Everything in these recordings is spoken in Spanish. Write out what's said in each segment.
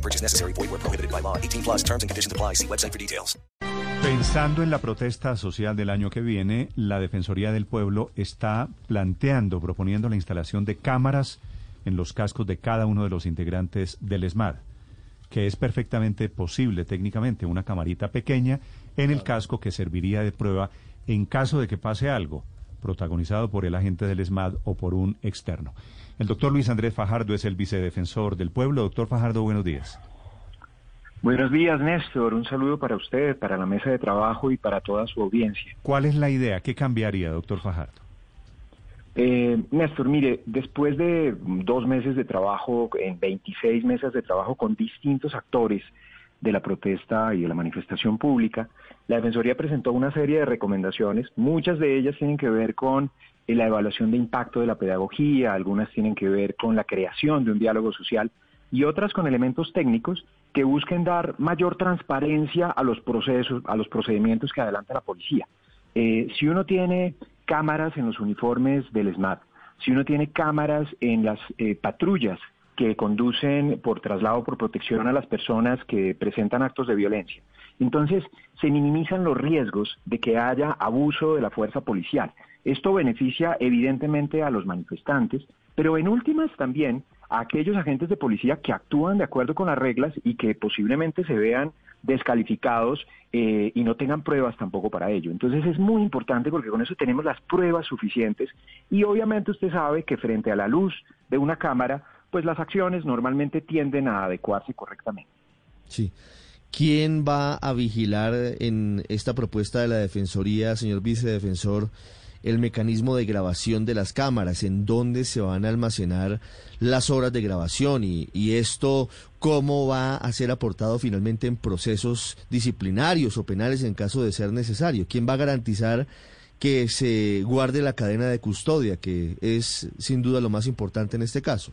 No purchase necessary. Void where prohibited by law. 18 plus terms and conditions apply. See website for details. Pensando en la protesta social del año que viene, la Defensoría del Pueblo está planteando, proponiendo la instalación de cámaras en los cascos de cada uno de los integrantes del ESMAD, que es perfectamente posible técnicamente, una camarita pequeña en el casco que serviría de prueba en caso de que pase algo, protagonizado por el agente del ESMAD o por un externo. El doctor Luis Andrés Fajardo es el vicedefensor del pueblo. Doctor Fajardo, buenos días. Buenos días, Néstor. Un saludo para usted, para la mesa de trabajo y para toda su audiencia. ¿Cuál es la idea? ¿Qué cambiaría, doctor Fajardo? Eh, Néstor, mire, después de dos meses de trabajo, en 26 meses de trabajo con distintos actores de la protesta y de la manifestación pública, la Defensoría presentó una serie de recomendaciones. Muchas de ellas tienen que ver con eh, la evaluación de impacto de la pedagogía, algunas tienen que ver con la creación de un diálogo social y otras con elementos técnicos que busquen dar mayor transparencia a los procesos, a los procedimientos que adelanta la policía. Eh, si uno tiene cámaras en los uniformes del SMAT, si uno tiene cámaras en las eh, patrullas que conducen por traslado por protección a las personas que presentan actos de violencia, entonces se minimizan los riesgos de que haya abuso de la fuerza policial. Esto beneficia evidentemente a los manifestantes, pero en últimas también a aquellos agentes de policía que actúan de acuerdo con las reglas y que posiblemente se vean descalificados eh, y no tengan pruebas tampoco para ello. Entonces es muy importante porque con eso tenemos las pruebas suficientes y obviamente usted sabe que frente a la luz de una cámara, pues las acciones normalmente tienden a adecuarse correctamente. Sí. ¿Quién va a vigilar en esta propuesta de la Defensoría, señor vicedefensor, el mecanismo de grabación de las cámaras? ¿En dónde se van a almacenar las horas de grabación? Y, y esto, ¿cómo va a ser aportado finalmente en procesos disciplinarios o penales en caso de ser necesario? ¿Quién va a garantizar que se guarde la cadena de custodia, que es sin duda lo más importante en este caso?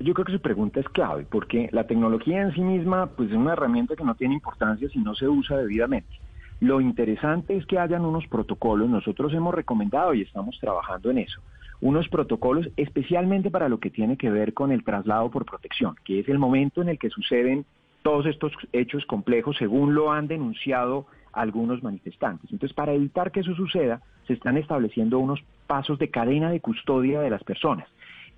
Yo creo que su pregunta es clave, porque la tecnología en sí misma pues, es una herramienta que no tiene importancia si no se usa debidamente. Lo interesante es que hayan unos protocolos, nosotros hemos recomendado y estamos trabajando en eso, unos protocolos especialmente para lo que tiene que ver con el traslado por protección, que es el momento en el que suceden todos estos hechos complejos según lo han denunciado algunos manifestantes. Entonces, para evitar que eso suceda, se están estableciendo unos pasos de cadena de custodia de las personas.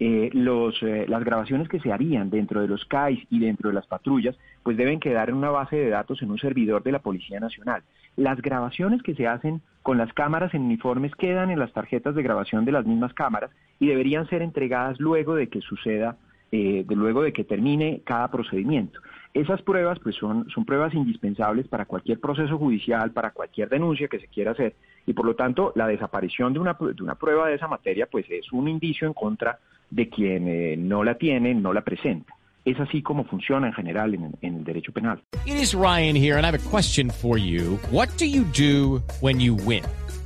Eh, los, eh, las grabaciones que se harían dentro de los CAIs y dentro de las patrullas, pues deben quedar en una base de datos en un servidor de la Policía Nacional. Las grabaciones que se hacen con las cámaras en uniformes quedan en las tarjetas de grabación de las mismas cámaras y deberían ser entregadas luego de que suceda, eh, de luego de que termine cada procedimiento. Esas pruebas pues son, son pruebas indispensables para cualquier proceso judicial, para cualquier denuncia que se quiera hacer y por lo tanto la desaparición de una, de una prueba de esa materia pues es un indicio en contra de quien eh, no la tiene, no la presenta. Es así como funciona en general en, en el derecho penal. It is Ryan here and I have a question for you. What do you do when you win?